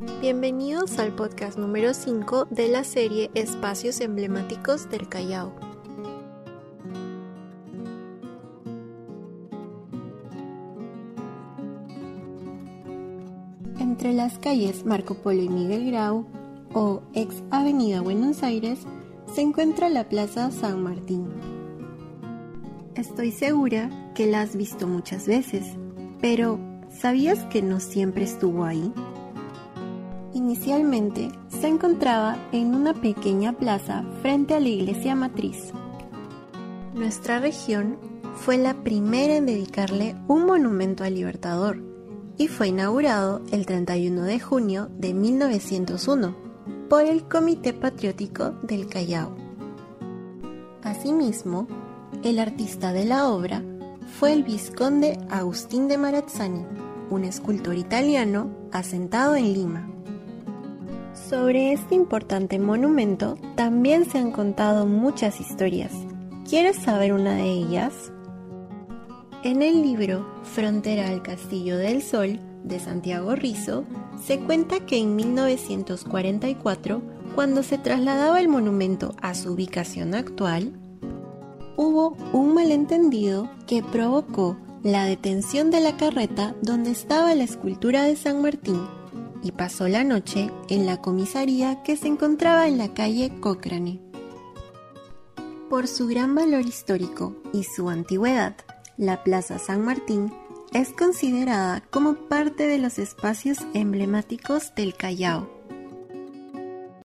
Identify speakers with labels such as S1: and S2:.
S1: Bienvenidos al podcast número 5 de la serie Espacios Emblemáticos del Callao. Entre las calles Marco Polo y Miguel Grau, o ex Avenida Buenos Aires, se encuentra la Plaza San Martín. Estoy segura que la has visto muchas veces, pero ¿sabías que no siempre estuvo ahí? Inicialmente se encontraba en una pequeña plaza frente a la iglesia matriz. Nuestra región fue la primera en dedicarle un monumento al Libertador y fue inaugurado el 31 de junio de 1901 por el Comité Patriótico del Callao. Asimismo, el artista de la obra fue el vizconde Agustín de Marazzani, un escultor italiano asentado en Lima. Sobre este importante monumento también se han contado muchas historias. ¿Quieres saber una de ellas? En el libro Frontera al Castillo del Sol de Santiago Rizzo se cuenta que en 1944, cuando se trasladaba el monumento a su ubicación actual, hubo un malentendido que provocó la detención de la carreta donde estaba la escultura de San Martín y pasó la noche en la comisaría que se encontraba en la calle Cochrane. Por su gran valor histórico y su antigüedad, la Plaza San Martín es considerada como parte de los espacios emblemáticos del Callao.